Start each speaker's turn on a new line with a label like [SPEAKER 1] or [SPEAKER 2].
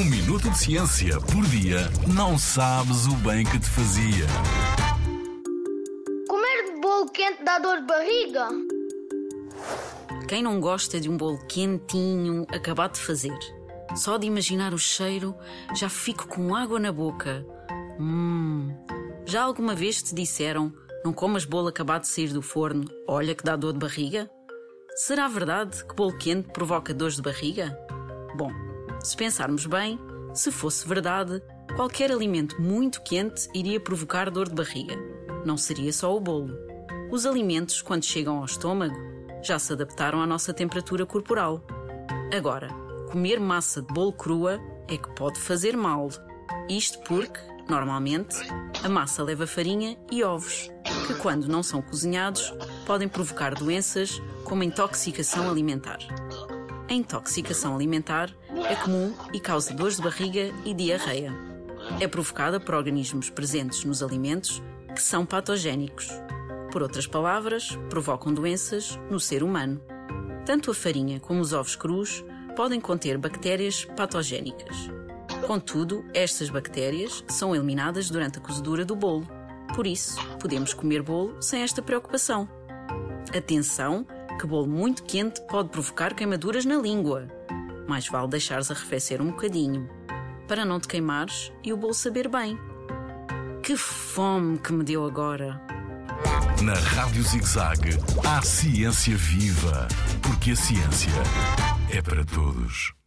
[SPEAKER 1] Um minuto de ciência por dia não sabes o bem que te fazia.
[SPEAKER 2] Comer bolo quente dá dor de barriga?
[SPEAKER 3] Quem não gosta de um bolo quentinho acabado de fazer? Só de imaginar o cheiro já fico com água na boca. Hum. Já alguma vez te disseram não comas bolo acabado de sair do forno, olha que dá dor de barriga? Será verdade que bolo quente provoca dores de barriga? Bom, se pensarmos bem, se fosse verdade, qualquer alimento muito quente iria provocar dor de barriga. Não seria só o bolo. Os alimentos, quando chegam ao estômago, já se adaptaram à nossa temperatura corporal. Agora, comer massa de bolo crua é que pode fazer mal. Isto porque, normalmente, a massa leva farinha e ovos, que, quando não são cozinhados, podem provocar doenças como intoxicação alimentar. A intoxicação alimentar é comum e causa dores de barriga e diarreia. É provocada por organismos presentes nos alimentos que são patogénicos. Por outras palavras, provocam doenças no ser humano. Tanto a farinha como os ovos crus podem conter bactérias patogénicas. Contudo, estas bactérias são eliminadas durante a cozedura do bolo. Por isso, podemos comer bolo sem esta preocupação. Atenção, que bolo muito quente pode provocar queimaduras na língua. Mais vale deixares arrefecer um bocadinho, para não te queimares e o bolo saber bem. Que fome que me deu agora!
[SPEAKER 1] Na Rádio ZigZag, há ciência viva, porque a ciência é para todos.